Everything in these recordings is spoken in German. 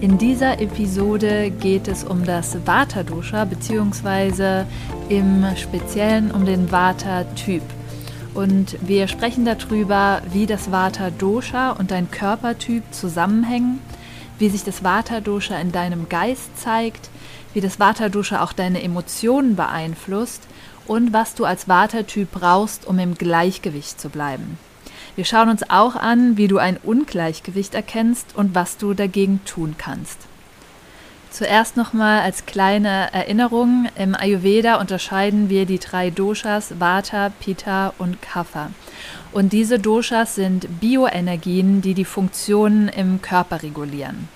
In dieser Episode geht es um das Vata-Dosha beziehungsweise im Speziellen um den Vata-Typ. Und wir sprechen darüber, wie das Vata-Dosha und dein Körpertyp zusammenhängen, wie sich das Vata-Dosha in deinem Geist zeigt, wie das Vata-Dosha auch deine Emotionen beeinflusst und was du als Vata-Typ brauchst, um im Gleichgewicht zu bleiben. Wir schauen uns auch an, wie du ein Ungleichgewicht erkennst und was du dagegen tun kannst. Zuerst nochmal als kleine Erinnerung, im Ayurveda unterscheiden wir die drei Doshas Vata, Pitta und Kapha. Und diese Doshas sind Bioenergien, die die Funktionen im Körper regulieren.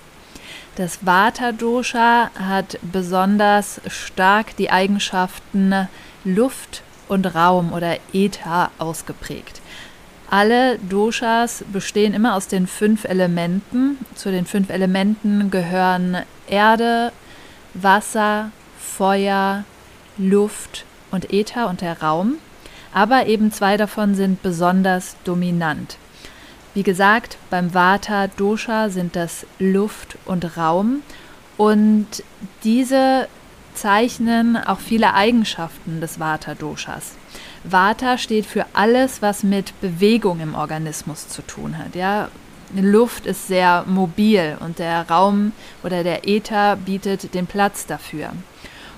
Das Vata-Dosha hat besonders stark die Eigenschaften Luft und Raum oder Äther ausgeprägt. Alle Doshas bestehen immer aus den fünf Elementen. Zu den fünf Elementen gehören Erde, Wasser, Feuer, Luft und Äther und der Raum. Aber eben zwei davon sind besonders dominant. Wie gesagt, beim Vata Dosha sind das Luft und Raum und diese zeichnen auch viele Eigenschaften des Vata Doshas. Vata steht für alles, was mit Bewegung im Organismus zu tun hat. Ja? Luft ist sehr mobil und der Raum oder der Äther bietet den Platz dafür.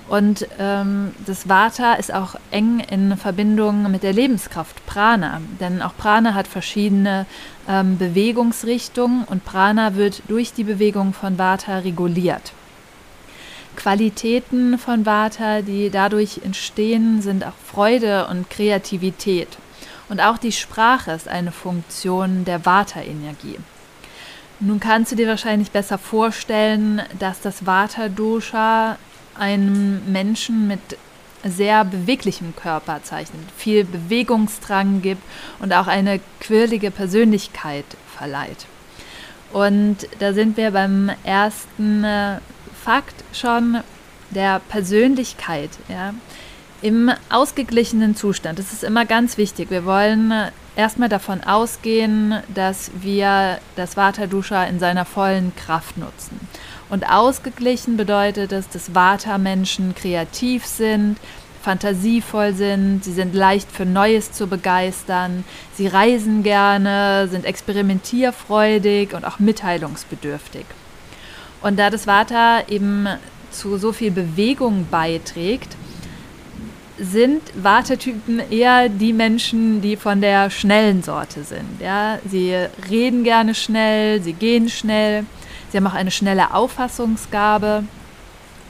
Und ähm, das Vata ist auch eng in Verbindung mit der Lebenskraft Prana, denn auch Prana hat verschiedene ähm, Bewegungsrichtungen und Prana wird durch die Bewegung von Vata reguliert. Qualitäten von Vata, die dadurch entstehen, sind auch Freude und Kreativität. Und auch die Sprache ist eine Funktion der Vata-Energie. Nun kannst du dir wahrscheinlich besser vorstellen, dass das Vata-Dosha einen Menschen mit sehr beweglichem Körper zeichnet, viel Bewegungsdrang gibt und auch eine quirlige Persönlichkeit verleiht. Und da sind wir beim ersten äh, Fakt schon der Persönlichkeit, ja, im ausgeglichenen Zustand. Das ist immer ganz wichtig. Wir wollen erstmal davon ausgehen, dass wir das Vata Dusha in seiner vollen Kraft nutzen. Und ausgeglichen bedeutet es, dass Vata-Menschen kreativ sind, fantasievoll sind, sie sind leicht für Neues zu begeistern, sie reisen gerne, sind experimentierfreudig und auch mitteilungsbedürftig. Und da das Vata eben zu so viel Bewegung beiträgt, sind Wartetypen eher die Menschen, die von der schnellen Sorte sind. Ja? Sie reden gerne schnell, sie gehen schnell, sie haben auch eine schnelle Auffassungsgabe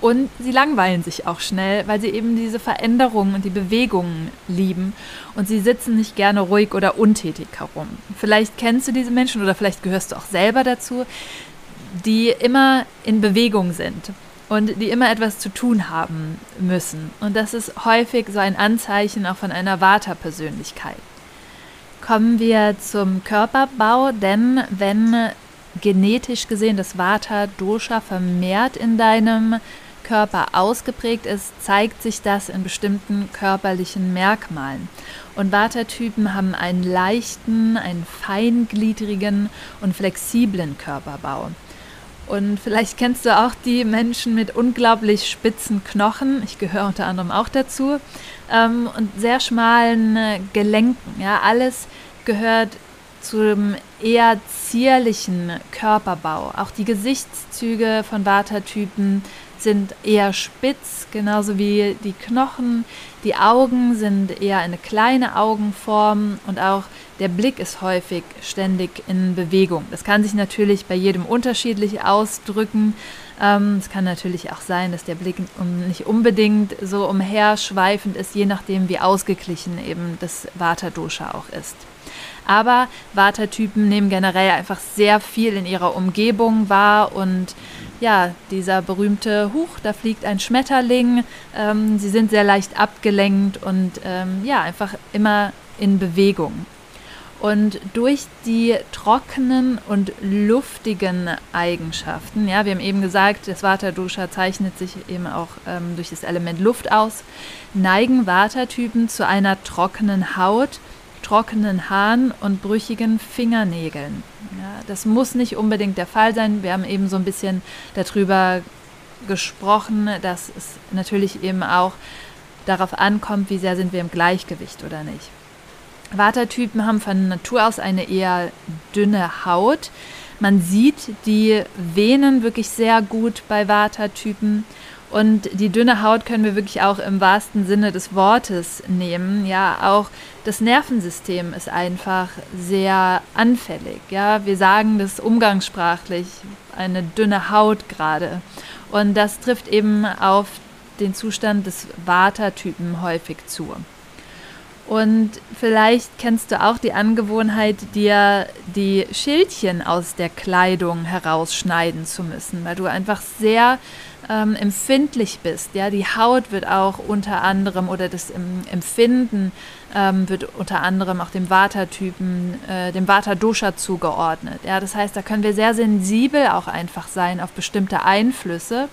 und sie langweilen sich auch schnell, weil sie eben diese Veränderungen und die Bewegungen lieben und sie sitzen nicht gerne ruhig oder untätig herum. Vielleicht kennst du diese Menschen oder vielleicht gehörst du auch selber dazu die immer in Bewegung sind und die immer etwas zu tun haben müssen. Und das ist häufig so ein Anzeichen auch von einer Vata-Persönlichkeit. Kommen wir zum Körperbau, denn wenn genetisch gesehen das Vata-Dosha vermehrt in deinem Körper ausgeprägt ist, zeigt sich das in bestimmten körperlichen Merkmalen. Und Vata-Typen haben einen leichten, einen feingliedrigen und flexiblen Körperbau. Und vielleicht kennst du auch die Menschen mit unglaublich spitzen Knochen. Ich gehöre unter anderem auch dazu. Ähm, und sehr schmalen äh, Gelenken. Ja, alles gehört zum eher zierlichen Körperbau. Auch die Gesichtszüge von Vata-Typen sind eher spitz, genauso wie die Knochen. Die Augen sind eher eine kleine Augenform und auch der Blick ist häufig ständig in Bewegung. Das kann sich natürlich bei jedem unterschiedlich ausdrücken. Ähm, es kann natürlich auch sein, dass der Blick nicht unbedingt so umherschweifend ist, je nachdem, wie ausgeglichen eben das Vata-Dosha auch ist. Aber Vata-Typen nehmen generell einfach sehr viel in ihrer Umgebung wahr und ja, dieser berühmte Huch, da fliegt ein Schmetterling. Ähm, sie sind sehr leicht abgelenkt und ähm, ja, einfach immer in Bewegung. Und durch die trockenen und luftigen Eigenschaften, ja, wir haben eben gesagt, das Vata-Dosha zeichnet sich eben auch ähm, durch das Element Luft aus, neigen Vata-Typen zu einer trockenen Haut, trockenen Haaren und brüchigen Fingernägeln. Ja, das muss nicht unbedingt der Fall sein. Wir haben eben so ein bisschen darüber gesprochen, dass es natürlich eben auch darauf ankommt, wie sehr sind wir im Gleichgewicht oder nicht. Watertypen haben von Natur aus eine eher dünne Haut. Man sieht die Venen wirklich sehr gut bei Watertypen. Und die dünne Haut können wir wirklich auch im wahrsten Sinne des Wortes nehmen. Ja, auch das Nervensystem ist einfach sehr anfällig. Ja, wir sagen das umgangssprachlich, eine dünne Haut gerade. Und das trifft eben auf den Zustand des Watertypen häufig zu. Und vielleicht kennst du auch die Angewohnheit, dir die Schildchen aus der Kleidung herausschneiden zu müssen, weil du einfach sehr ähm, empfindlich bist. Ja, die Haut wird auch unter anderem oder das Empfinden ähm, wird unter anderem auch dem Vata-Typen, äh, dem Vata-Dosha zugeordnet. Ja, das heißt, da können wir sehr sensibel auch einfach sein auf bestimmte Einflüsse.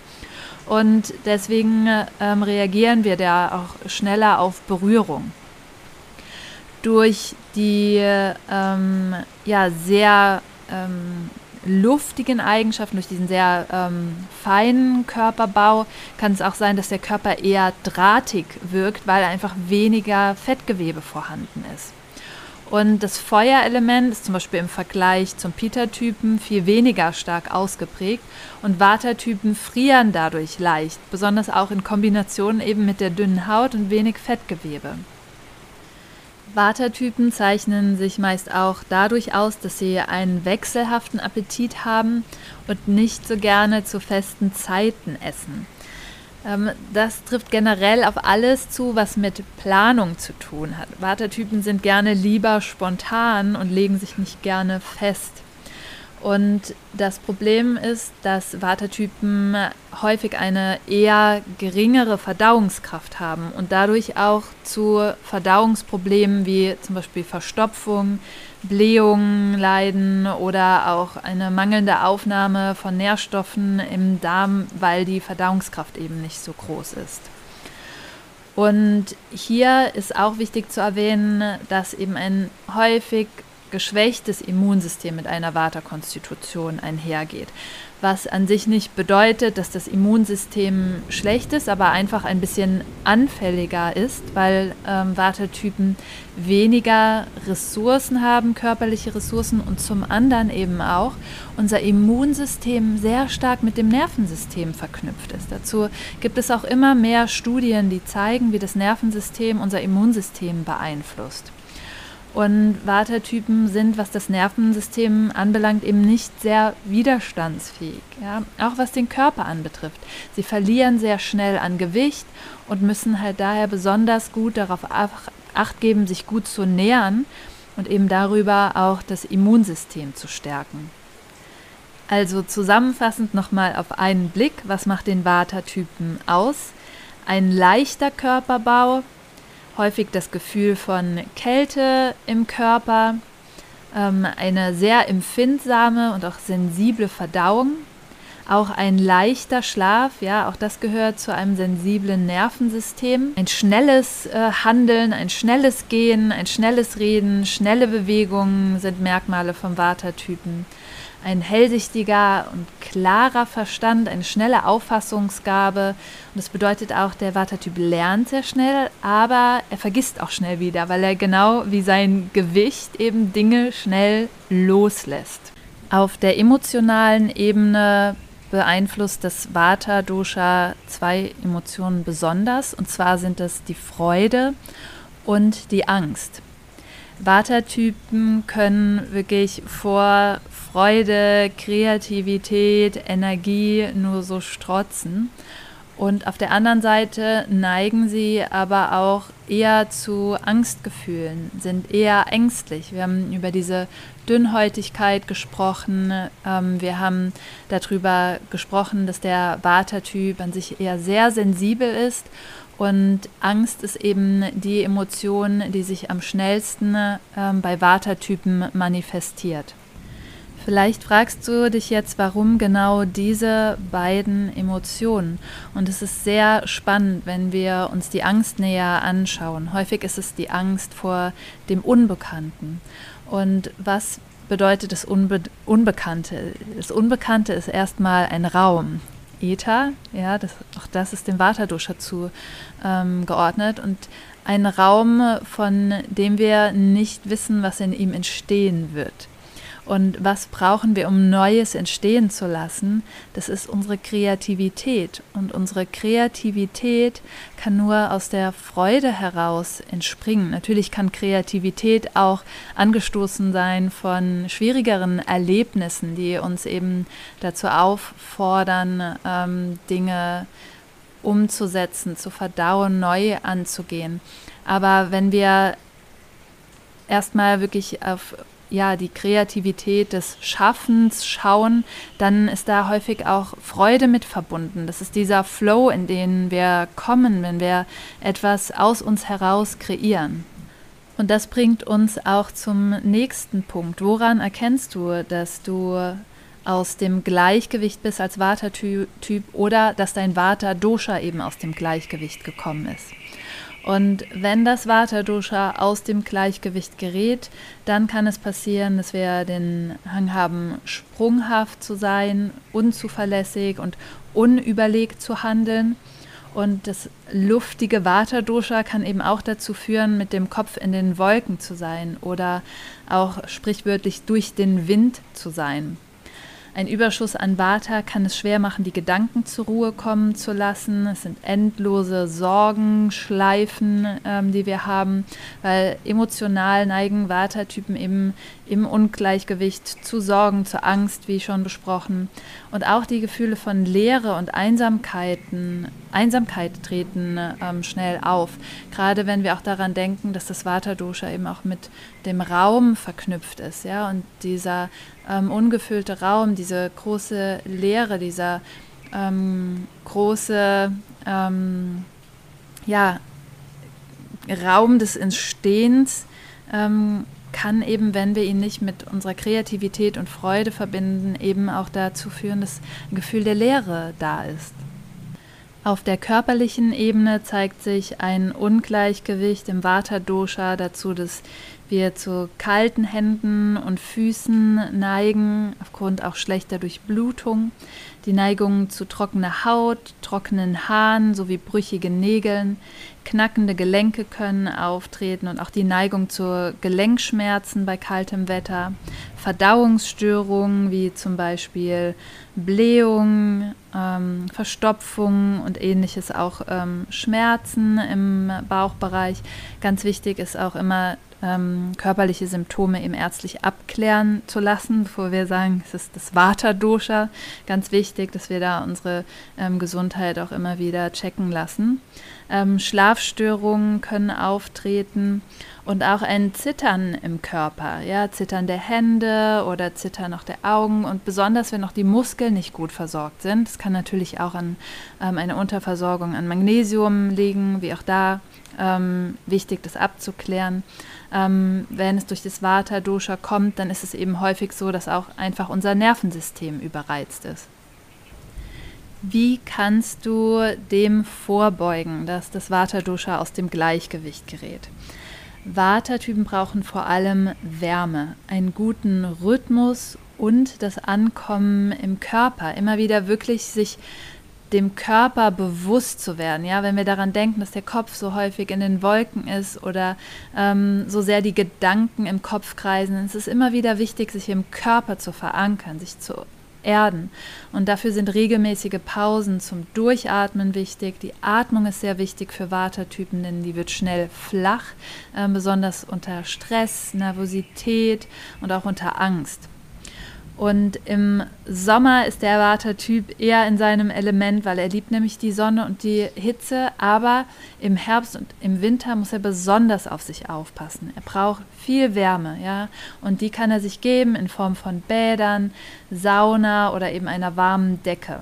Und deswegen ähm, reagieren wir da auch schneller auf Berührung durch die ähm, ja, sehr ähm, luftigen Eigenschaften, durch diesen sehr ähm, feinen Körperbau, kann es auch sein, dass der Körper eher drahtig wirkt, weil einfach weniger Fettgewebe vorhanden ist. Und das Feuerelement ist zum Beispiel im Vergleich zum Pita-Typen viel weniger stark ausgeprägt und Vata-Typen frieren dadurch leicht, besonders auch in Kombination eben mit der dünnen Haut und wenig Fettgewebe. Watertypen zeichnen sich meist auch dadurch aus, dass sie einen wechselhaften Appetit haben und nicht so gerne zu festen Zeiten essen. Ähm, das trifft generell auf alles zu, was mit Planung zu tun hat. Watertypen sind gerne lieber spontan und legen sich nicht gerne fest. Und das Problem ist, dass Watertypen häufig eine eher geringere Verdauungskraft haben und dadurch auch zu Verdauungsproblemen wie zum Beispiel Verstopfung, Blähungen leiden oder auch eine mangelnde Aufnahme von Nährstoffen im Darm, weil die Verdauungskraft eben nicht so groß ist. Und hier ist auch wichtig zu erwähnen, dass eben ein häufig geschwächtes Immunsystem mit einer Vata-Konstitution einhergeht. Was an sich nicht bedeutet, dass das Immunsystem schlecht ist, aber einfach ein bisschen anfälliger ist, weil ähm, Vata-Typen weniger Ressourcen haben, körperliche Ressourcen und zum anderen eben auch unser Immunsystem sehr stark mit dem Nervensystem verknüpft ist. Dazu gibt es auch immer mehr Studien, die zeigen, wie das Nervensystem unser Immunsystem beeinflusst. Und Watertypen sind, was das Nervensystem anbelangt, eben nicht sehr widerstandsfähig. Ja? Auch was den Körper anbetrifft. Sie verlieren sehr schnell an Gewicht und müssen halt daher besonders gut darauf acht geben, sich gut zu nähern und eben darüber auch das Immunsystem zu stärken. Also zusammenfassend nochmal auf einen Blick, was macht den Vata-Typen aus? Ein leichter Körperbau, häufig das Gefühl von Kälte im Körper, ähm, eine sehr empfindsame und auch sensible Verdauung, auch ein leichter Schlaf, ja, auch das gehört zu einem sensiblen Nervensystem. Ein schnelles äh, Handeln, ein schnelles Gehen, ein schnelles Reden, schnelle Bewegungen sind Merkmale vom Vata-Typen ein hellsichtiger und klarer Verstand, eine schnelle Auffassungsgabe. Und das bedeutet auch, der Vata-Typ lernt sehr schnell, aber er vergisst auch schnell wieder, weil er genau wie sein Gewicht eben Dinge schnell loslässt. Auf der emotionalen Ebene beeinflusst das Vata-Dosha zwei Emotionen besonders, und zwar sind es die Freude und die Angst. Vata-Typen können wirklich vor Freude, Kreativität, Energie nur so strotzen. Und auf der anderen Seite neigen sie aber auch eher zu Angstgefühlen, sind eher ängstlich. Wir haben über diese Dünnhäutigkeit gesprochen. Ähm, wir haben darüber gesprochen, dass der Vata-Typ an sich eher sehr sensibel ist. Und Angst ist eben die Emotion, die sich am schnellsten ähm, bei Vata-Typen manifestiert. Vielleicht fragst du dich jetzt, warum genau diese beiden Emotionen. Und es ist sehr spannend, wenn wir uns die Angst näher anschauen. Häufig ist es die Angst vor dem Unbekannten. Und was bedeutet das Unbe Unbekannte? Das Unbekannte ist erstmal ein Raum. Äther, ja, das, auch das ist dem Vata-Dosha zugeordnet. Ähm, und ein Raum, von dem wir nicht wissen, was in ihm entstehen wird. Und was brauchen wir, um Neues entstehen zu lassen? Das ist unsere Kreativität. Und unsere Kreativität kann nur aus der Freude heraus entspringen. Natürlich kann Kreativität auch angestoßen sein von schwierigeren Erlebnissen, die uns eben dazu auffordern, ähm, Dinge umzusetzen, zu verdauen, neu anzugehen. Aber wenn wir erstmal wirklich auf ja, die Kreativität des Schaffens schauen, dann ist da häufig auch Freude mit verbunden. Das ist dieser Flow, in den wir kommen, wenn wir etwas aus uns heraus kreieren. Und das bringt uns auch zum nächsten Punkt. Woran erkennst du, dass du aus dem Gleichgewicht bist als Vata-Typ oder dass dein Vata-Dosha eben aus dem Gleichgewicht gekommen ist? Und wenn das Vata-Dosha aus dem Gleichgewicht gerät, dann kann es passieren, dass wir den Hang haben, sprunghaft zu sein, unzuverlässig und unüberlegt zu handeln. Und das luftige Vata-Dosha kann eben auch dazu führen, mit dem Kopf in den Wolken zu sein oder auch sprichwörtlich durch den Wind zu sein. Ein Überschuss an Vata kann es schwer machen, die Gedanken zur Ruhe kommen zu lassen. Es sind endlose Sorgenschleifen, ähm, die wir haben, weil emotional neigen Vata-Typen eben im Ungleichgewicht zu Sorgen, zu Angst, wie schon besprochen. Und auch die Gefühle von Leere und Einsamkeiten, Einsamkeit treten ähm, schnell auf. Gerade wenn wir auch daran denken, dass das Vata-Dosha eben auch mit dem Raum verknüpft ist, ja, und dieser ähm, ungefüllte Raum, diese große Leere, dieser ähm, große, ähm, ja, Raum des Entstehens, ähm, kann eben, wenn wir ihn nicht mit unserer Kreativität und Freude verbinden, eben auch dazu führen, dass ein Gefühl der Leere da ist. Auf der körperlichen Ebene zeigt sich ein Ungleichgewicht im Vata-Dosha dazu, dass wir zu kalten Händen und Füßen neigen, aufgrund auch schlechter Durchblutung, die Neigung zu trockener Haut, trockenen Haaren sowie brüchigen Nägeln, knackende Gelenke können auftreten und auch die Neigung zu Gelenkschmerzen bei kaltem Wetter, Verdauungsstörungen wie zum Beispiel Blähung, ähm, Verstopfung und ähnliches, auch ähm, Schmerzen im Bauchbereich. Ganz wichtig ist auch immer ähm, körperliche Symptome eben ärztlich abklären zu lassen, bevor wir sagen, es ist das Vata-Dosha. Ganz wichtig, dass wir da unsere ähm, Gesundheit auch immer wieder checken lassen. Ähm, Schlafstörungen können auftreten und auch ein Zittern im Körper, ja, Zittern der Hände oder Zittern auch der Augen und besonders wenn noch die Muskeln nicht gut versorgt sind. Das kann natürlich auch an ähm, einer Unterversorgung an Magnesium liegen, wie auch da ähm, wichtig, das abzuklären. Ähm, wenn es durch das Vata-Dosha kommt, dann ist es eben häufig so, dass auch einfach unser Nervensystem überreizt ist. Wie kannst du dem vorbeugen, dass das Vata-Dosha aus dem Gleichgewicht gerät? Vata-Typen brauchen vor allem Wärme, einen guten Rhythmus und das Ankommen im Körper. Immer wieder wirklich sich dem Körper bewusst zu werden. Ja, wenn wir daran denken, dass der Kopf so häufig in den Wolken ist oder ähm, so sehr die Gedanken im Kopf kreisen, es ist immer wieder wichtig, sich im Körper zu verankern, sich zu erden. Und dafür sind regelmäßige Pausen zum Durchatmen wichtig. Die Atmung ist sehr wichtig für Watertypen, denn die wird schnell flach, äh, besonders unter Stress, Nervosität und auch unter Angst. Und im Sommer ist der Vata-Typ eher in seinem Element, weil er liebt nämlich die Sonne und die Hitze. Aber im Herbst und im Winter muss er besonders auf sich aufpassen. Er braucht viel Wärme, ja. Und die kann er sich geben in Form von Bädern, Sauna oder eben einer warmen Decke.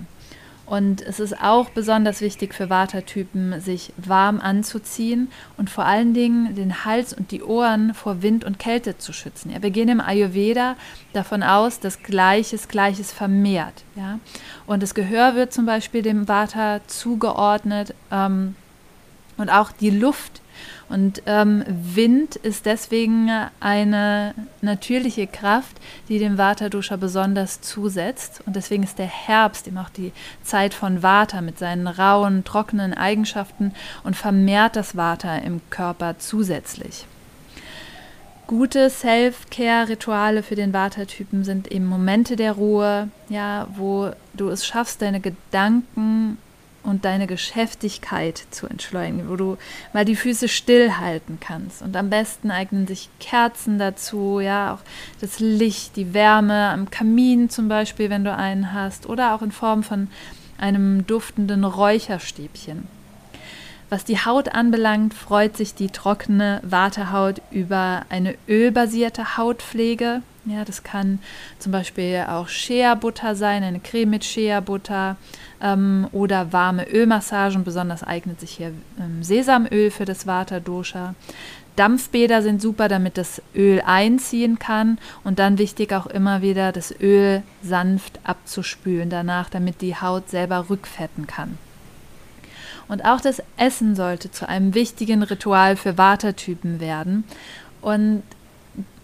Und es ist auch besonders wichtig für Vata-Typen, sich warm anzuziehen und vor allen Dingen den Hals und die Ohren vor Wind und Kälte zu schützen. Ja, wir gehen im Ayurveda davon aus, dass Gleiches Gleiches vermehrt. Ja? Und das Gehör wird zum Beispiel dem Vata zugeordnet ähm, und auch die Luft und ähm, Wind ist deswegen eine natürliche Kraft, die dem Vata-Dosha besonders zusetzt. Und deswegen ist der Herbst eben auch die Zeit von Vata mit seinen rauen, trockenen Eigenschaften und vermehrt das Vata im Körper zusätzlich. Gute Self-Care-Rituale für den Vata-Typen sind eben Momente der Ruhe, ja, wo du es schaffst, deine Gedanken und deine Geschäftigkeit zu entschleunigen, wo du mal die Füße stillhalten kannst. Und am besten eignen sich Kerzen dazu, ja, auch das Licht, die Wärme am Kamin zum Beispiel, wenn du einen hast, oder auch in Form von einem duftenden Räucherstäbchen. Was die Haut anbelangt, freut sich die trockene Wartehaut über eine ölbasierte Hautpflege. Ja, das kann zum Beispiel auch Shea-Butter sein, eine Creme mit Shea-Butter ähm, oder warme Ölmassagen. Besonders eignet sich hier ähm, Sesamöl für das Vata-Dosha. Dampfbäder sind super, damit das Öl einziehen kann und dann wichtig auch immer wieder das Öl sanft abzuspülen danach, damit die Haut selber rückfetten kann. Und auch das Essen sollte zu einem wichtigen Ritual für Vata-Typen werden. Und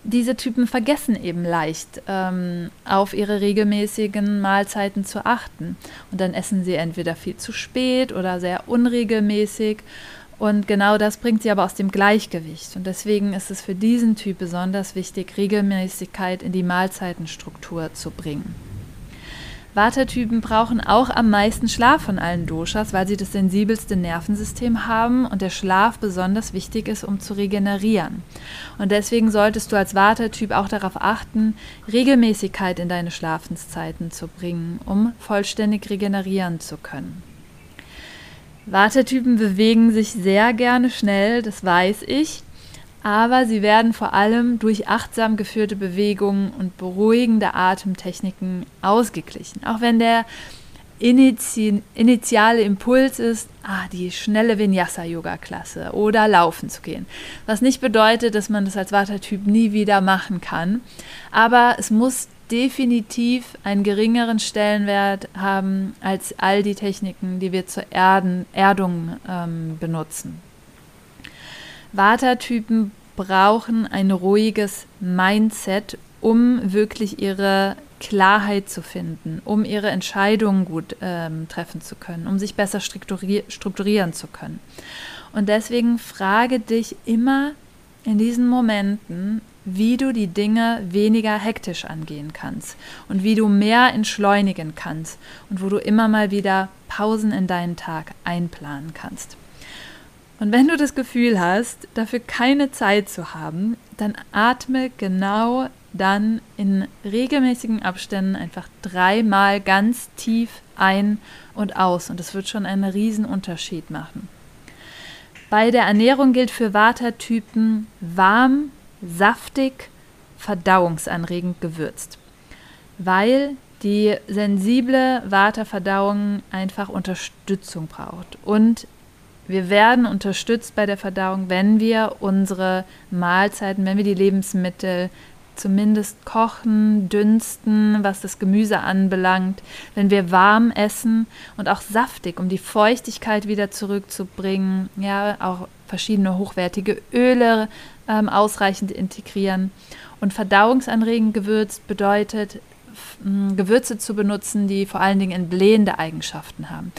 diese Typen vergessen eben leicht, ähm, auf ihre regelmäßigen Mahlzeiten zu achten. Und dann essen sie entweder viel zu spät oder sehr unregelmäßig. Und genau das bringt sie aber aus dem Gleichgewicht. Und deswegen ist es für diesen Typ besonders wichtig, Regelmäßigkeit in die Mahlzeitenstruktur zu bringen. Vata-Typen brauchen auch am meisten Schlaf von allen Doshas, weil sie das sensibelste Nervensystem haben und der Schlaf besonders wichtig ist, um zu regenerieren. Und deswegen solltest du als Vata-Typ auch darauf achten, Regelmäßigkeit in deine Schlafenszeiten zu bringen, um vollständig regenerieren zu können. Vata-Typen bewegen sich sehr gerne schnell, das weiß ich aber sie werden vor allem durch achtsam geführte Bewegungen und beruhigende Atemtechniken ausgeglichen. Auch wenn der Inizi initiale Impuls ist, ah, die schnelle Vinyasa-Yoga-Klasse oder laufen zu gehen. Was nicht bedeutet, dass man das als Vata-Typ nie wieder machen kann. Aber es muss definitiv einen geringeren Stellenwert haben als all die Techniken, die wir zur Erden, Erdung ähm, benutzen. Vata-Typen brauchen ein ruhiges Mindset, um wirklich ihre Klarheit zu finden, um ihre Entscheidungen gut ähm, treffen zu können, um sich besser strukturi strukturieren zu können. Und deswegen frage dich immer in diesen Momenten, wie du die Dinge weniger hektisch angehen kannst und wie du mehr entschleunigen kannst und wo du immer mal wieder Pausen in deinen Tag einplanen kannst. Und wenn du das Gefühl hast, dafür keine Zeit zu haben, dann atme genau dann in regelmäßigen Abständen einfach dreimal ganz tief ein und aus. Und das wird schon einen riesen Unterschied machen. Bei der Ernährung gilt für Vata-Typen warm, saftig, verdauungsanregend gewürzt. Weil die sensible Vata-Verdauung einfach Unterstützung braucht und wir werden unterstützt bei der Verdauung, wenn wir unsere Mahlzeiten, wenn wir die Lebensmittel zumindest kochen, dünsten, was das Gemüse anbelangt, wenn wir warm essen und auch saftig, um die Feuchtigkeit wieder zurückzubringen, ja, auch verschiedene hochwertige Öle ähm, ausreichend integrieren. Und verdauungsanregend gewürzt bedeutet, Gewürze zu benutzen, die vor allen Dingen entblähende Eigenschaften haben.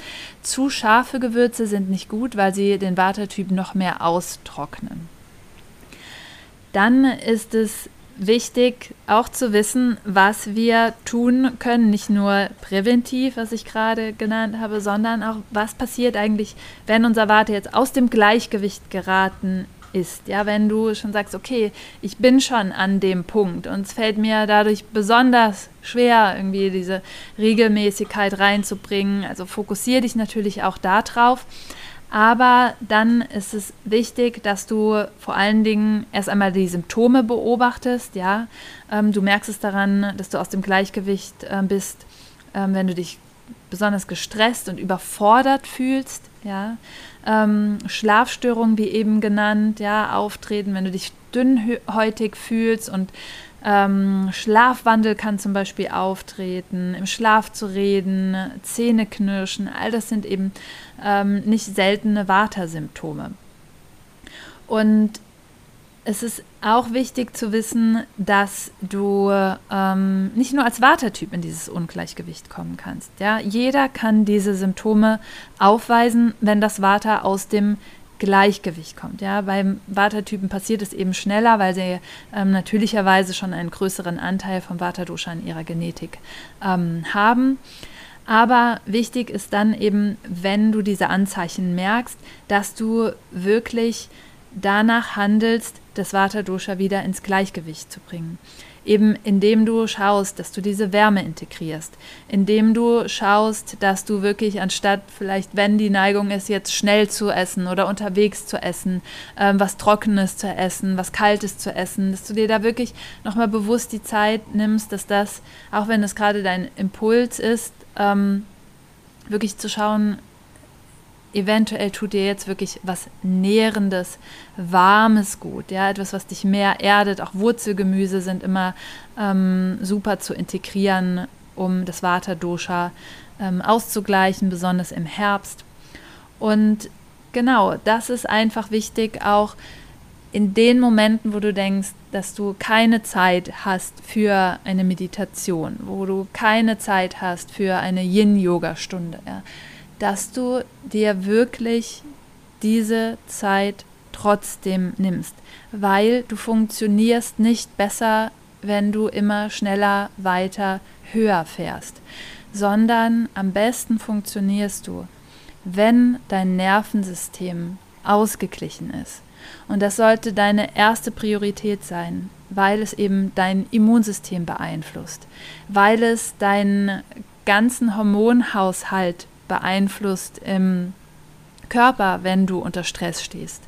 Zu scharfe Gewürze sind nicht gut, weil sie den Watertyp noch mehr austrocknen. Dann ist es wichtig auch zu wissen, was wir tun können, nicht nur präventiv, was ich gerade genannt habe, sondern auch, was passiert eigentlich, wenn unser Warte jetzt aus dem Gleichgewicht geraten ist. Ja, wenn du schon sagst, okay, ich bin schon an dem Punkt und es fällt mir dadurch besonders schwer, irgendwie diese Regelmäßigkeit reinzubringen. Also fokussiere dich natürlich auch darauf. Aber dann ist es wichtig, dass du vor allen Dingen erst einmal die Symptome beobachtest. Ja, ähm, du merkst es daran, dass du aus dem Gleichgewicht äh, bist, ähm, wenn du dich besonders gestresst und überfordert fühlst. Ja, ähm, Schlafstörungen, wie eben genannt, ja, auftreten, wenn du dich dünnhäutig fühlst und ähm, Schlafwandel kann zum Beispiel auftreten, im Schlaf zu reden, Zähne knirschen, all das sind eben ähm, nicht seltene Vata-Symptome. Und es ist auch wichtig zu wissen, dass du ähm, nicht nur als Vata-Typ in dieses Ungleichgewicht kommen kannst. Ja? Jeder kann diese Symptome aufweisen, wenn das Vata aus dem Gleichgewicht kommt. Ja, beim Vata-Typen passiert es eben schneller, weil sie ähm, natürlicherweise schon einen größeren Anteil vom Vata-Dosha in ihrer Genetik ähm, haben. Aber wichtig ist dann eben, wenn du diese Anzeichen merkst, dass du wirklich danach handelst, das Vata-Dosha wieder ins Gleichgewicht zu bringen. Eben indem du schaust, dass du diese Wärme integrierst, indem du schaust, dass du wirklich anstatt vielleicht, wenn die Neigung ist, jetzt schnell zu essen oder unterwegs zu essen, ähm, was Trockenes zu essen, was Kaltes zu essen, dass du dir da wirklich nochmal bewusst die Zeit nimmst, dass das, auch wenn es gerade dein Impuls ist, ähm, wirklich zu schauen, eventuell tut dir jetzt wirklich was Nährendes, Warmes gut, ja, etwas, was dich mehr erdet. Auch Wurzelgemüse sind immer ähm, super zu integrieren, um das Vata-Dosha ähm, auszugleichen, besonders im Herbst. Und genau, das ist einfach wichtig, auch in den Momenten, wo du denkst, dass du keine Zeit hast für eine Meditation, wo du keine Zeit hast für eine Yin-Yoga-Stunde. Ja dass du dir wirklich diese Zeit trotzdem nimmst, weil du funktionierst nicht besser, wenn du immer schneller, weiter, höher fährst, sondern am besten funktionierst du, wenn dein Nervensystem ausgeglichen ist. Und das sollte deine erste Priorität sein, weil es eben dein Immunsystem beeinflusst, weil es deinen ganzen Hormonhaushalt beeinflusst im Körper, wenn du unter Stress stehst.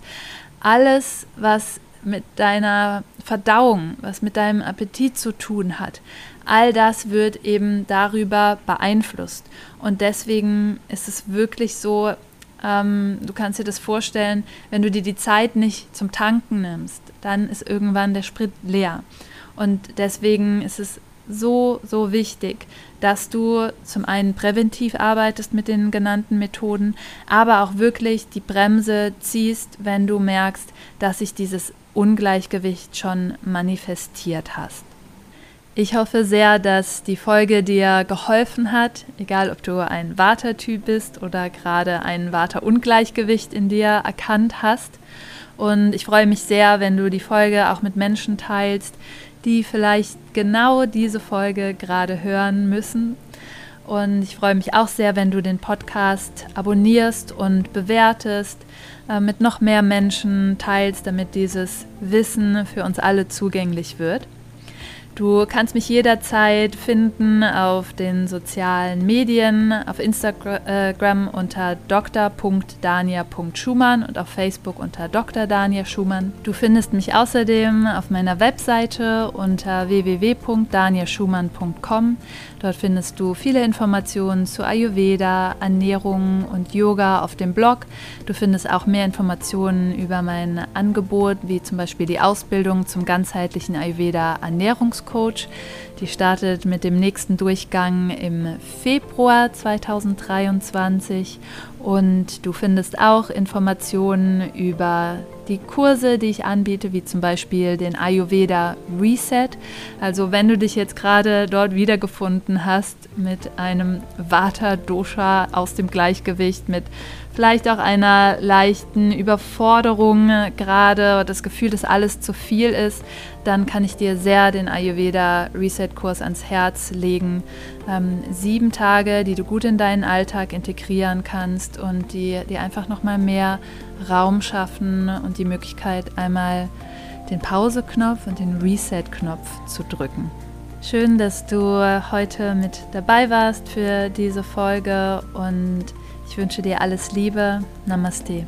Alles, was mit deiner Verdauung, was mit deinem Appetit zu tun hat, all das wird eben darüber beeinflusst. Und deswegen ist es wirklich so, ähm, du kannst dir das vorstellen, wenn du dir die Zeit nicht zum Tanken nimmst, dann ist irgendwann der Sprit leer. Und deswegen ist es so, so wichtig, dass du zum einen präventiv arbeitest mit den genannten Methoden, aber auch wirklich die Bremse ziehst, wenn du merkst, dass sich dieses Ungleichgewicht schon manifestiert hast. Ich hoffe sehr, dass die Folge dir geholfen hat, egal ob du ein Vata-Typ bist oder gerade ein Vata-Ungleichgewicht in dir erkannt hast. Und ich freue mich sehr, wenn du die Folge auch mit Menschen teilst, die vielleicht genau diese Folge gerade hören müssen. Und ich freue mich auch sehr, wenn du den Podcast abonnierst und bewertest, äh, mit noch mehr Menschen teilst, damit dieses Wissen für uns alle zugänglich wird. Du kannst mich jederzeit finden auf den sozialen Medien, auf Instagram unter dr.dania.schumann und auf Facebook unter Dr. Dania Schumann. Du findest mich außerdem auf meiner Webseite unter www.daniaschumann.com. Dort findest du viele Informationen zu Ayurveda, Ernährung und Yoga auf dem Blog. Du findest auch mehr Informationen über mein Angebot, wie zum Beispiel die Ausbildung zum ganzheitlichen Ayurveda Ernährungskurs Coach. Die startet mit dem nächsten Durchgang im Februar 2023 und du findest auch Informationen über die Kurse, die ich anbiete, wie zum Beispiel den Ayurveda Reset. Also wenn du dich jetzt gerade dort wiedergefunden hast mit einem Vata Dosha aus dem Gleichgewicht, mit vielleicht auch einer leichten Überforderung gerade, das Gefühl, dass alles zu viel ist, dann kann ich dir sehr den Ayurveda Reset Kurs ans Herz legen. Ähm, sieben Tage, die du gut in deinen Alltag integrieren kannst und die dir einfach nochmal mehr Raum schaffen und die Möglichkeit einmal den Pause-Knopf und den Reset-Knopf zu drücken. Schön, dass du heute mit dabei warst für diese Folge und ich wünsche dir alles Liebe. Namaste.